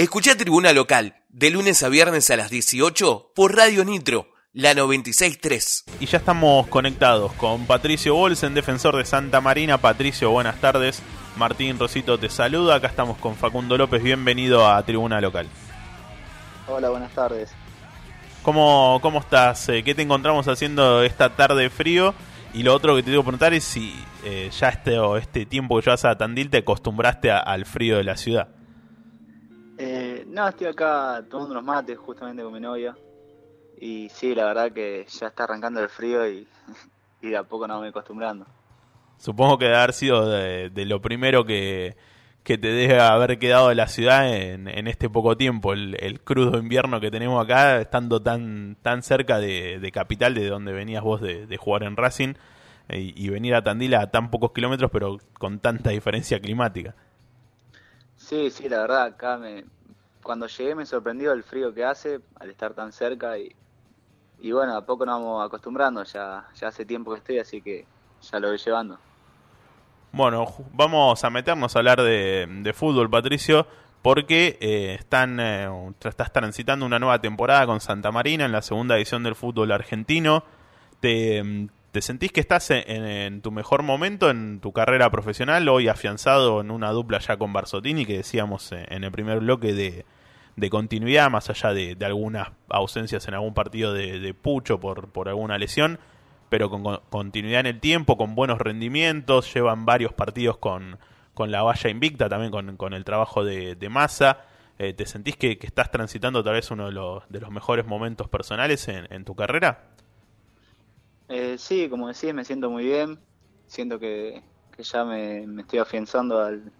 Escucha Tribuna Local, de lunes a viernes a las 18 por Radio Nitro, la 963. Y ya estamos conectados con Patricio Bolsen, defensor de Santa Marina. Patricio, buenas tardes. Martín Rosito te saluda. Acá estamos con Facundo López. Bienvenido a Tribuna Local. Hola, buenas tardes. ¿Cómo, cómo estás? Eh, ¿Qué te encontramos haciendo esta tarde de frío? Y lo otro que te digo preguntar es si eh, ya este, este tiempo que llevas a Tandil te acostumbraste al frío de la ciudad. No, estoy acá tomando unos mates justamente con mi novia. Y sí, la verdad que ya está arrancando el frío y, y de a poco nos voy acostumbrando. Supongo que debe haber sido de, lo primero que, que, te debe haber quedado de la ciudad en, en este poco tiempo, el, crudo invierno que tenemos acá, estando tan, tan cerca de, de Capital, de donde venías vos de, de jugar en Racing, y, venir a Tandil a tan pocos kilómetros, pero con tanta diferencia climática. Sí, sí, la verdad, acá me, cuando llegué me sorprendió el frío que hace al estar tan cerca y, y bueno, a poco nos vamos acostumbrando, ya, ya hace tiempo que estoy, así que ya lo voy llevando. Bueno, vamos a meternos a hablar de, fútbol, Patricio, porque eh, están, eh, estás transitando una nueva temporada con Santa Marina en la segunda edición del fútbol argentino. Te, ¿Te sentís que estás en, tu mejor momento en tu carrera profesional, hoy afianzado en una dupla ya con Barzotini, que decíamos eh, en el primer bloque de, continuidad, más allá de, algunas ausencias en algún partido de, Pucho por, por alguna lesión, pero con, continuidad en el tiempo, con buenos rendimientos, llevan varios partidos con, con la valla invicta, también con, el trabajo de, Massa. Eh, ¿Te sentís que, estás transitando tal vez uno de los, de los mejores momentos personales en tu carrera? Eh, sí, como decís, me siento muy bien. Siento que, ya me, estoy afianzando al,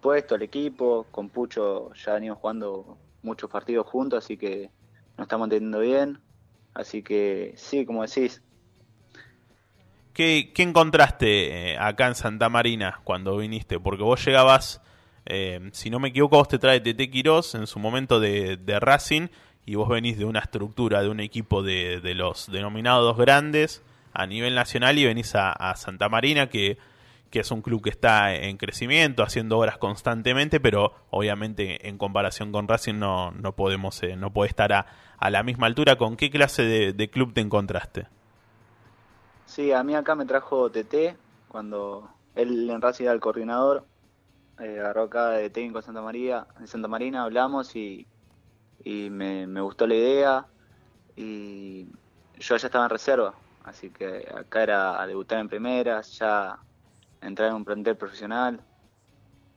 puesto, al equipo. Con Pucho ya venimos jugando muchos partidos juntos, así que nos estamos entendiendo bien. Así que sí, como decís. ¿Qué, encontraste eh, acá en Santa Marina cuando viniste? Porque vos llegabas, eh, si no me equivoco, vos te trae Tete Quirós en su momento de, de Racing y vos venís de una estructura, de un equipo de, de los denominados grandes a nivel nacional y venís a, Santa Marina, que, que, es un club que está en crecimiento, haciendo obras constantemente, pero obviamente en comparación con Racing no, no podemos, eh, no puede estar a, la misma altura. ¿Con qué clase de, club te encontraste? Sí, a mí acá me trajo TT, cuando él en Racing era el coordinador, eh, agarró acá de técnico en Santa María, en Santa Marina hablamos y y me, gustó la idea y yo ya estaba en reserva, así que acá era a debutar en primeras, ya entrar en un plantel profesional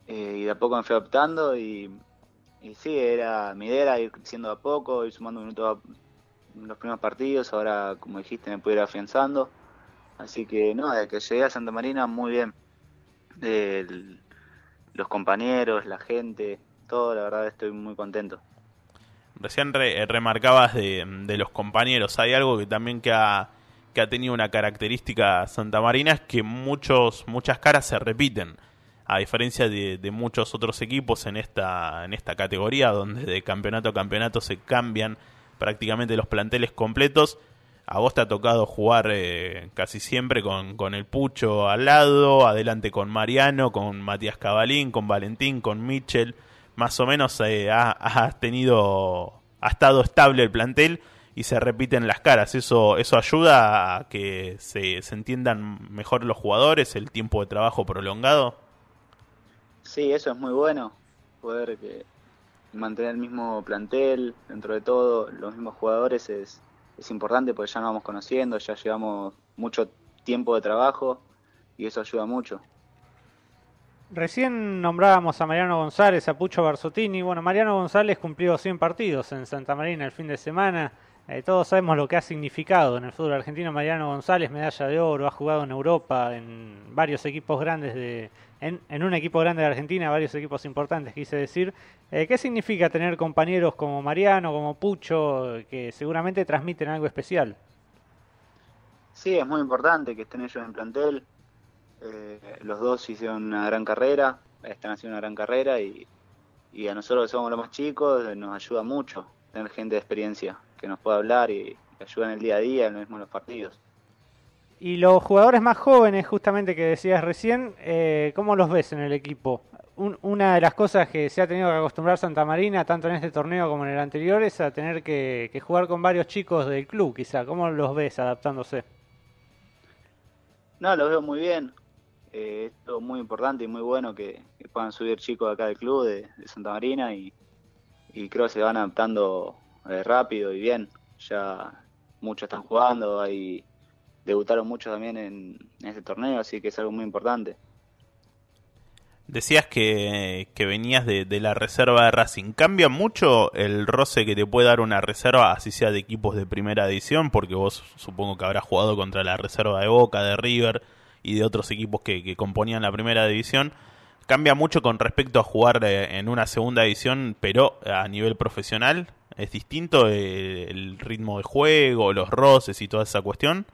eh, y de a poco me fui adaptando y, y sí, era mi idea ir creciendo a poco, ir sumando minutos en los primeros partidos, ahora como dijiste me pude ir afianzando, así que no, desde que llegué a Santa Marina muy bien, los compañeros, la gente, todo, la verdad estoy muy contento. Recién eh, remarcabas de, los compañeros. Hay algo que también que ha, que ha tenido una característica Santa Marina es que muchos, muchas caras se repiten. A diferencia de, muchos otros equipos en esta, en esta categoría, donde de campeonato a campeonato se cambian prácticamente los planteles completos. A vos te ha tocado jugar eh, casi siempre con, con el Pucho al lado, adelante con Mariano, con Matías Cabalín, con Valentín, con Mitchell más o menos eh, ha, tenido, ha estado estable el plantel y se repiten las caras. Eso, eso ayuda a que se, se entiendan mejor los jugadores, el tiempo de trabajo prolongado. Sí, eso es muy bueno, poder que mantener el mismo plantel, dentro de todo, los mismos jugadores es, es importante porque ya nos vamos conociendo, ya llevamos mucho tiempo de trabajo y eso ayuda mucho. Recién nombrábamos a Mariano González, a Pucho Barzottini. Bueno, Mariano González cumplió 100 partidos en Santa Marina el fin de semana. Eh, todos sabemos lo que ha significado en el fútbol argentino Mariano González, medalla de oro, ha jugado en Europa, en varios equipos grandes de, en, un equipo grande de Argentina, varios equipos importantes, quise decir. Eh, ¿Qué significa tener compañeros como Mariano, como Pucho, que seguramente transmiten algo especial? Sí, es muy importante que estén ellos en plantel. Eh, los dos hicieron una gran carrera, están haciendo una gran carrera y, a nosotros que somos los más chicos nos ayuda mucho tener gente de experiencia que nos pueda hablar y, ayuda en el día a día, en los mismos los partidos. Y los jugadores más jóvenes, justamente que decías recién, eh, ¿cómo los ves en el equipo? una de las cosas que se ha tenido que acostumbrar Santa Marina, tanto en este torneo como en el anterior, es a tener que, jugar con varios chicos del club, quizá. ¿Cómo los ves adaptándose? No, los veo muy bien. Eh, es muy importante y muy bueno que, puedan subir chicos de acá del club, de, Santa Marina, y, creo que se van adaptando eh, rápido y bien. Ya muchos están jugando, hay, debutaron muchos también en, en este torneo, así que es algo muy importante. Decías que, venías de, la reserva de Racing. ¿Cambia mucho el roce que te puede dar una reserva, así sea de equipos de primera edición? Porque vos supongo que habrás jugado contra la reserva de Boca, de River y de otros equipos que, componían la primera división. ¿Cambia mucho con respecto a jugar eh, en una segunda edición, pero a nivel profesional? ¿Es distinto el ritmo de juego, los roces y toda esa cuestión?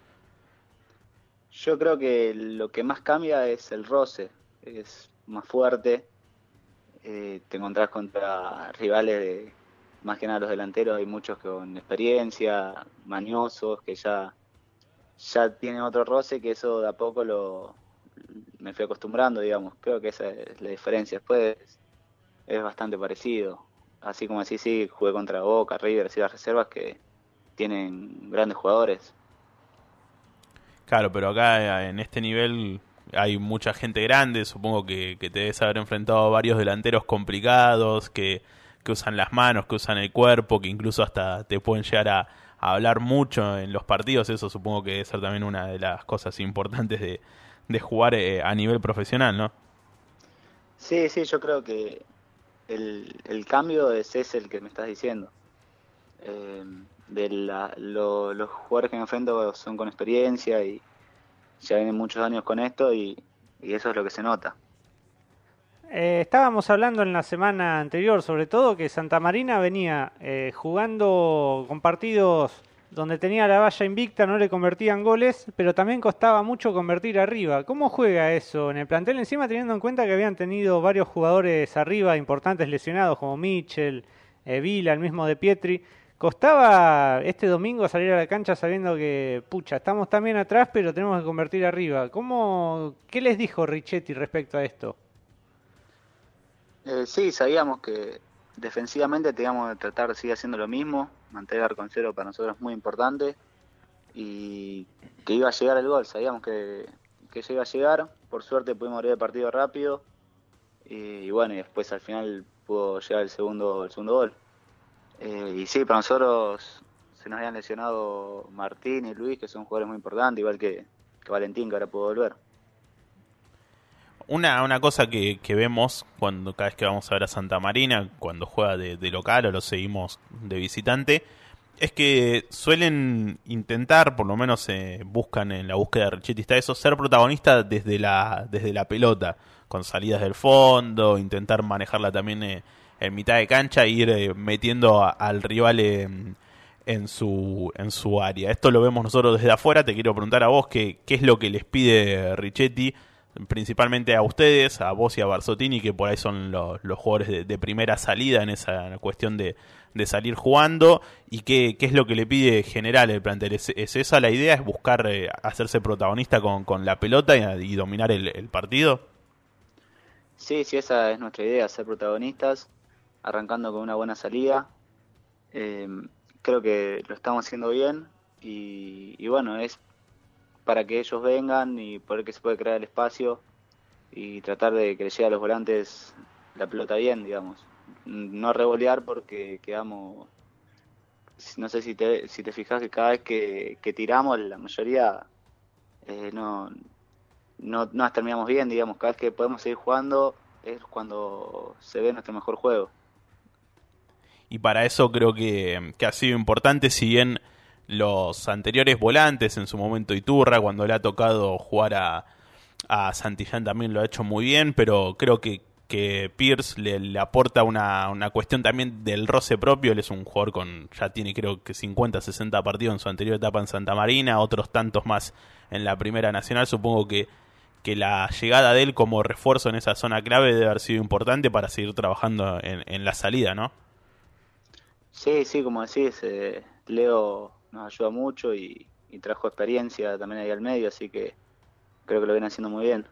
Yo creo que lo que más cambia es el roce. Es más fuerte. Eh, te encontrás contra rivales de, más que nada los delanteros, hay muchos con experiencia, mañosos, que ya, ya tienen otro roce, que eso de a poco lo me fui acostumbrando, digamos. Creo que esa es la diferencia. Después es bastante parecido. Así como así, sí, jugué contra Boca, River, y las reservas que tienen grandes jugadores. Claro, pero acá en este nivel hay mucha gente grande, supongo que, te debes haber enfrentado a varios delanteros complicados, que, usan las manos, que usan el cuerpo, que incluso hasta te pueden llegar a, hablar mucho en los partidos, eso supongo que debe ser también una de las cosas importantes de, de jugar eh, a nivel profesional, ¿no? Sí, sí, yo creo que el, el cambio es ese el que me estás diciendo. Eh, de los jugadores que me enfrento son con experiencia y, ya vienen muchos años con esto y, eso es lo que se nota. Eh, estábamos hablando en la semana anterior, sobre todo, que Santa Marina venía eh, jugando con partidos donde tenía la valla invicta, no le convertían goles, pero también costaba mucho convertir arriba. ¿Cómo juega eso en el plantel? Encima teniendo en cuenta que habían tenido varios jugadores arriba importantes lesionados, como Mitchell, eh, Vila, el mismo de Pietri. Costaba este domingo salir a la cancha sabiendo que, pucha, estamos también atrás, pero tenemos que convertir arriba. ¿Cómo, ¿Qué les dijo Richetti respecto a esto? Eh, sí, sabíamos que defensivamente que tratar de seguir haciendo lo mismo, mantener con cero para nosotros es muy importante y que iba a llegar el gol, sabíamos que, que iba a llegar, por suerte pudimos abrir el partido rápido y, bueno, y después al final pudo llegar el segundo, el segundo gol. Eh, y sí, para nosotros se nos habían lesionado Martín y Luis, que son jugadores muy importantes, igual que, Valentín, que ahora pudo volver. Una, una cosa que, vemos cuando cada vez que vamos a ver a Santa Marina, cuando juega de, local o lo seguimos de visitante, es que suelen intentar, por lo menos eh, buscan en la búsqueda de Richetti está eso, ser protagonistas desde la, desde la pelota, con salidas del fondo, intentar manejarla también eh, en mitad de cancha e ir eh, metiendo al rival en, su, en su área. Esto lo vemos nosotros desde afuera. Te quiero preguntar a vos qué es lo que les pide Richetti, principalmente a ustedes, a vos y a Barzotini, que por ahí son los, los jugadores de, primera salida en esa cuestión de, de salir jugando, y qué, qué, es lo que le pide general el plantel. ¿Es, esa la idea? ¿Es buscar eh, hacerse protagonista con, con, la pelota y, dominar el, partido? Sí, sí, esa es nuestra idea, ser protagonistas arrancando con una buena salida. Eh, creo que lo estamos haciendo bien y, bueno, es para que ellos vengan y poder que se puede crear el espacio y tratar de que le llegue a los volantes la pelota bien, digamos. No revolear porque quedamos, no sé si te, si te fijas que cada vez que, tiramos, la mayoría eh, no, no, no terminamos bien, digamos, cada vez que podemos seguir jugando es cuando se ve nuestro mejor juego y para eso creo que, ha sido importante, si bien los anteriores volantes, en su momento Iturra, cuando le ha tocado jugar a, a Santillán también lo ha hecho muy bien, pero creo que, que Pierce le, aporta una, una, cuestión también del roce propio. Él es un jugador con, ya tiene creo que 50, 60 partidos en su anterior etapa en Santa Marina, otros tantos más en la Primera Nacional. Supongo que, que la llegada de él como refuerzo en esa zona clave debe haber sido importante para seguir trabajando en, en la salida, ¿no? Sí, sí, como decís, eh, Leo nos ayuda mucho y, trajo experiencia también ahí al medio, así que creo que lo viene haciendo muy bien.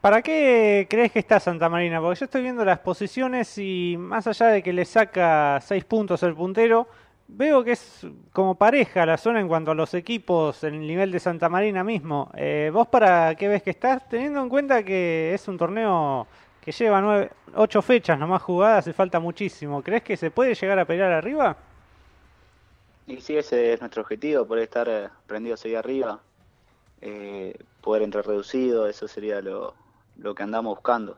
¿Para qué crees que está Santa Marina? Porque yo estoy viendo las posiciones y más allá de que le saca 6 puntos el puntero, veo que es como pareja la zona en cuanto a los equipos en el nivel de Santa Marina mismo. Eh, ¿Vos para qué ves que estás? Teniendo en cuenta que es un torneo que lleva 8 fechas nomás jugadas y falta muchísimo. ¿Crees que se puede llegar a pelear arriba? Y sí, ese es nuestro objetivo, poder estar eh, prendidos ahí arriba, eh, poder entrar reducido, eso sería lo, lo que andamos buscando.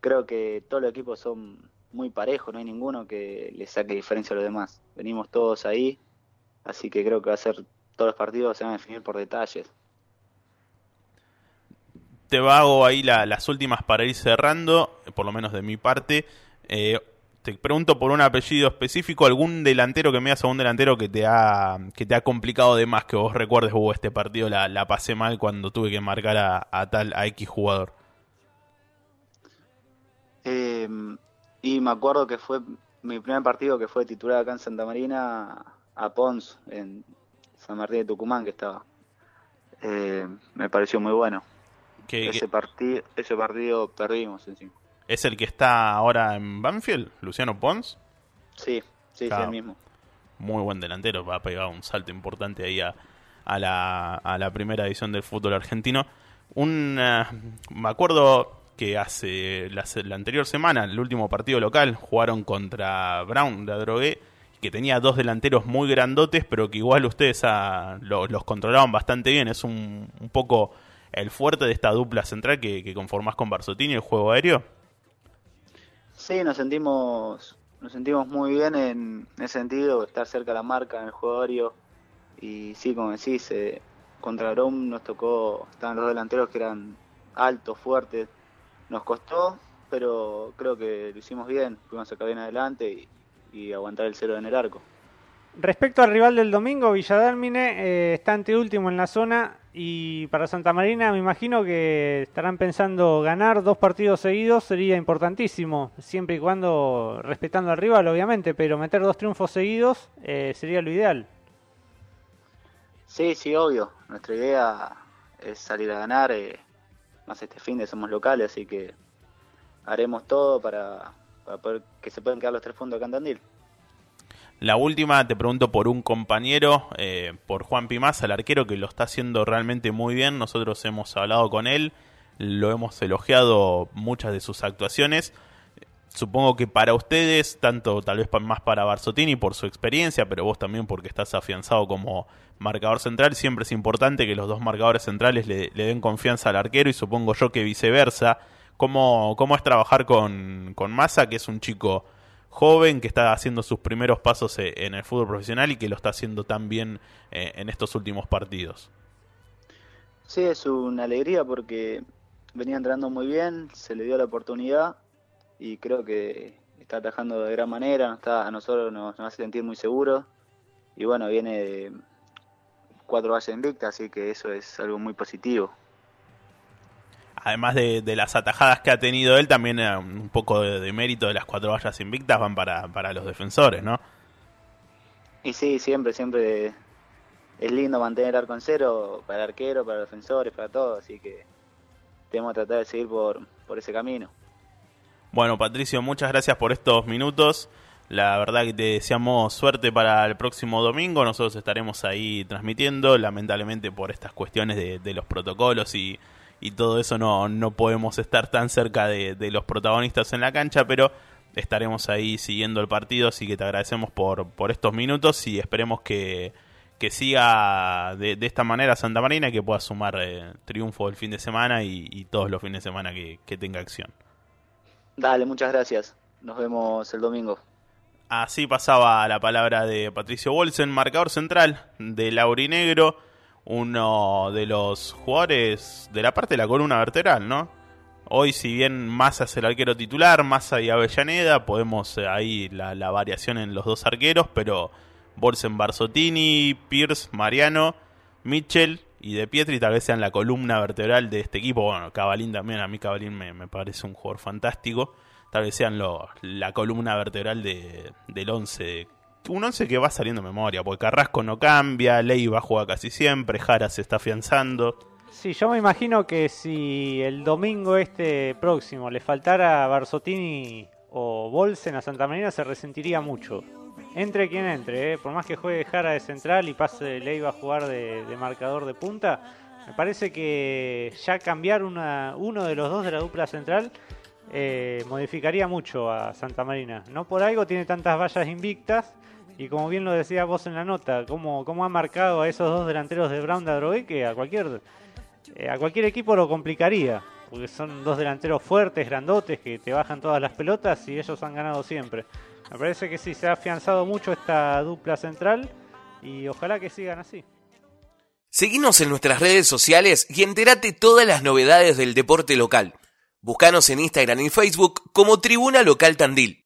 Creo que todos los equipos son muy parejos, no hay ninguno que le saque diferencia a los demás. Venimos todos ahí, así que creo que va a ser todos los partidos se van a definir por detalles. Te hago ahí las últimas para ir cerrando, por lo menos de mi parte. Eh, te pregunto por un apellido específico, algún delantero que me haga un delantero que te ha que te ha complicado de más, que vos recuerdes, hubo este partido la, la pasé mal cuando tuve que marcar a, a tal a X jugador. Eh, y me acuerdo que fue mi primer partido que fue titular acá en Santa Marina a Pons, en San Martín de Tucumán, que estaba. Eh, me pareció muy bueno. ese, Partido, ese partido perdimos encima. ¿Es el que está ahora en Banfield, Luciano Pons? Sí, sí, es el mismo. Muy buen delantero, va a pegar un salto importante ahí a, a, la, a la primera edición del fútbol argentino. Un, eh, me acuerdo que hace la, anterior semana, el último partido local, jugaron contra Brown de Adrogué, que tenía dos delanteros muy grandotes, pero que igual ustedes los controlaban bastante bien. Es un, un, poco el fuerte de esta dupla central que, que conformás con Barzotini, el juego aéreo. Sí, nos sentimos, nos sentimos muy bien en ese sentido, estar cerca de la marca en el juego aéreo. Y sí, como decís, eh, contra Brown nos tocó, estaban los delanteros que eran altos, fuertes, nos costó, pero creo que lo hicimos bien. Fuimos a sacar bien adelante y, aguantar el cero en el arco. Respecto al rival del domingo, Villadalmine eh, está ante último en la zona y para Santa Marina me imagino que estarán pensando ganar dos partidos seguidos sería importantísimo, siempre y cuando respetando al rival obviamente, pero meter dos triunfos seguidos eh, sería lo ideal. Sí, sí, obvio. Nuestra idea es salir a ganar. Eh, más este fin de somos locales, así que haremos todo para, poder que se puedan quedar los tres puntos acá en. La última, te pregunto por un compañero, eh, por Juan Pimás, el arquero que lo está haciendo realmente muy bien. Nosotros hemos hablado con él, lo hemos elogiado muchas de sus actuaciones. Supongo que para ustedes, tanto tal vez más para Barzotini por su experiencia, pero vos también porque estás afianzado como marcador central, siempre es importante que los dos marcadores centrales le, den confianza al arquero y supongo yo que viceversa. ¿Cómo, cómo es trabajar con, con Massa, que es un chico joven que está haciendo sus primeros pasos e, en el fútbol profesional y que lo está haciendo tan bien eh, en estos últimos partidos? Sí, es una alegría porque venía entrando muy bien, se le dio la oportunidad y creo que está atajando de gran manera, está, a nosotros nos, hace sentir muy seguros y bueno, viene de cuatro vallas invictas, así que eso es algo muy positivo. Además de, las atajadas que ha tenido él, también eh, un poco de, mérito de las cuatro vallas invictas van para, para los defensores, ¿no? Y sí, siempre, siempre es lindo mantener el arco en cero para el arquero, para los defensores, para todos, así que tenemos que tratar de seguir por, por ese camino. Bueno, Patricio, muchas gracias por estos minutos. La verdad que te deseamos suerte para el próximo domingo. Nosotros estaremos ahí transmitiendo. Lamentablemente por estas cuestiones de, los protocolos y, todo eso no, no podemos estar tan cerca de, los protagonistas en la cancha, pero estaremos ahí siguiendo el partido. Así que te agradecemos por, por estos minutos y esperemos que, que siga de, esta manera Santa Marina y que pueda sumar eh, triunfo el fin de semana y, todos los fines de semana que tenga acción. Dale, muchas gracias. Nos vemos el domingo. Así pasaba la palabra de Patricio Bolsen, marcador central de Laurinegro, uno de los jugadores de la parte de la columna vertebral, ¿no? Hoy, si bien Massa es el arquero titular, Massa y Avellaneda, podemos eh, ahí la, variación en los dos arqueros, pero Bolsen Barzottini, Pierce, Mariano, Mitchell y De Pietri tal vez sean la columna vertebral de este equipo. Bueno, Cabalín también, a mí Cabalín me, parece un jugador fantástico. Tal vez sean lo, la columna vertebral de, del 11 un once que va saliendo memoria, porque Carrasco no cambia, Leiva juega casi siempre, Jara se está afianzando. Sí, yo me imagino que si el domingo este próximo le faltara Barzotini o Bolsen a Santa Marina se resentiría mucho. Entre quien entre, ¿eh? por más que juegue Jara de central y pase Leiva a jugar de, marcador de punta, me parece que ya cambiar una, uno de los dos de la dupla central eh, modificaría mucho a Santa Marina. No por algo tiene tantas vallas invictas y como bien lo decía vos en la nota, cómo, cómo ha marcado a esos dos delanteros de Brown de que a cualquier, eh, a cualquier equipo lo complicaría. Porque son dos delanteros fuertes, grandotes, que te bajan todas las pelotas y ellos han ganado siempre. Me parece que sí, se ha afianzado mucho esta dupla central y ojalá que sigan así. Seguinos en nuestras redes sociales y entérate todas las novedades del deporte local. Búscanos en Instagram y Facebook como Tribuna Local Tandil.